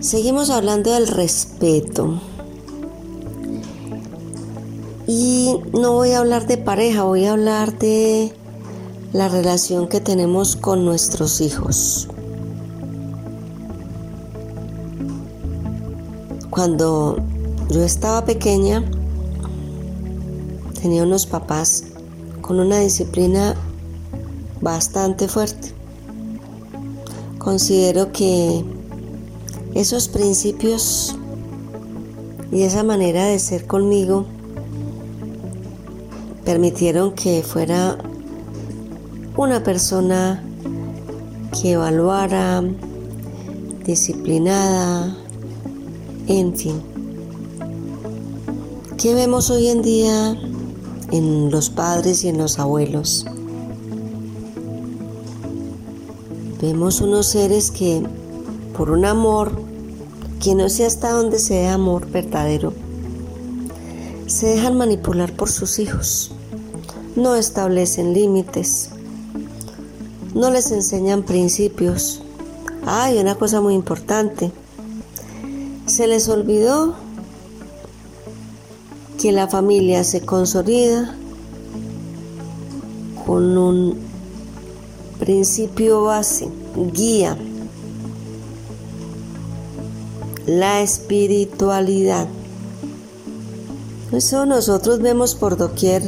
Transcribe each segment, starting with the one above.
Seguimos hablando del respeto. Y no voy a hablar de pareja, voy a hablar de la relación que tenemos con nuestros hijos. Cuando yo estaba pequeña, tenía unos papás con una disciplina bastante fuerte. Considero que esos principios y esa manera de ser conmigo permitieron que fuera una persona que evaluara, disciplinada, en fin. ¿Qué vemos hoy en día en los padres y en los abuelos? Vemos unos seres que por un amor que no sé hasta dónde sea amor verdadero, se dejan manipular por sus hijos, no establecen límites, no les enseñan principios. Hay una cosa muy importante, se les olvidó que la familia se consolida con un principio base, guía, la espiritualidad. Eso nosotros vemos por doquier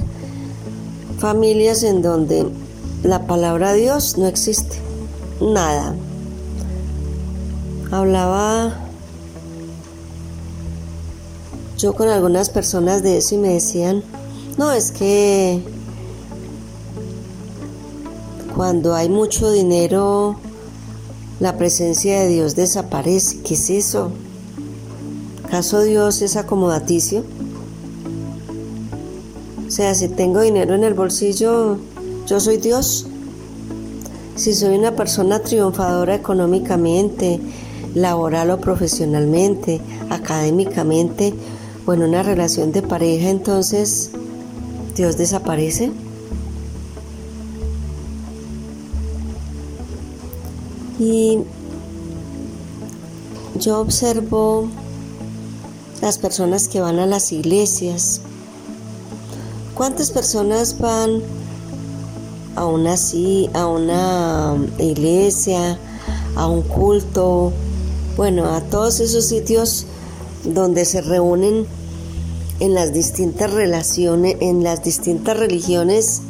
familias en donde la palabra Dios no existe, nada. Hablaba yo con algunas personas de eso y me decían, no, es que cuando hay mucho dinero, la presencia de Dios desaparece. ¿Qué es eso? ¿Acaso Dios es acomodaticio? O sea, si tengo dinero en el bolsillo, yo soy Dios. Si soy una persona triunfadora económicamente, laboral o profesionalmente, académicamente, o en una relación de pareja, entonces Dios desaparece. Y yo observo las personas que van a las iglesias. ¿Cuántas personas van a una, a una iglesia, a un culto? Bueno, a todos esos sitios donde se reúnen en las distintas relaciones, en las distintas religiones,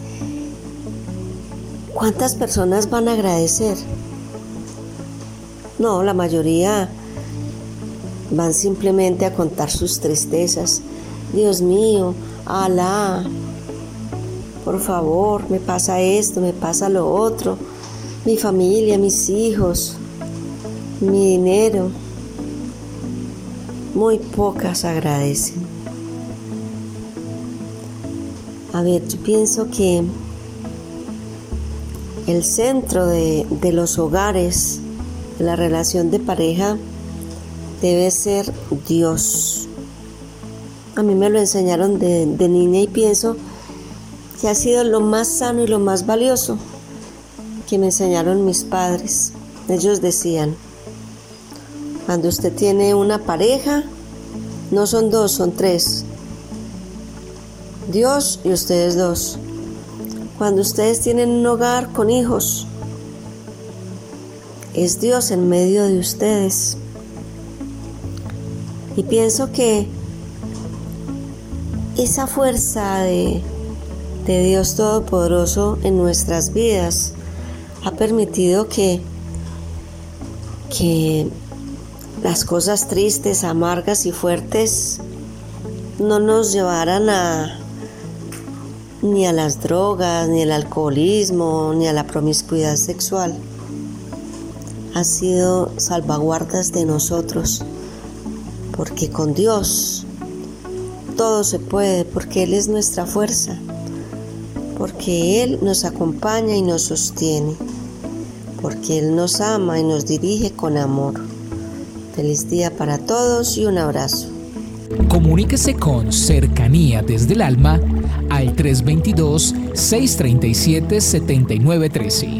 ¿cuántas personas van a agradecer? No, la mayoría van simplemente a contar sus tristezas. Dios mío, Alá, por favor, me pasa esto, me pasa lo otro, mi familia, mis hijos, mi dinero muy pocas agradecen. A ver, yo pienso que el centro de, los hogares, de la relación de pareja, debe ser Dios. A mí me lo enseñaron de, niña y pienso que ha sido lo más sano y lo más valioso que me enseñaron mis padres. Ellos decían, cuando usted tiene una pareja, no son dos, son tres. Dios y ustedes dos. Cuando ustedes tienen un hogar con hijos, es Dios en medio de ustedes. Y pienso que esa fuerza de, Dios Todopoderoso en nuestras vidas ha permitido que, que las cosas tristes, amargas y fuertes no nos llevaran a, ni a las drogas, ni al alcoholismo, ni a la promiscuidad sexual. Ha sido salvaguardas de nosotros, porque con Dios todo se puede, porque Él es nuestra fuerza, porque Él nos acompaña y nos sostiene, porque Él nos ama y nos dirige con amor. Feliz día para todos y un abrazo. Comuníquese con Cercanía desde el Alma al 322-637-7913.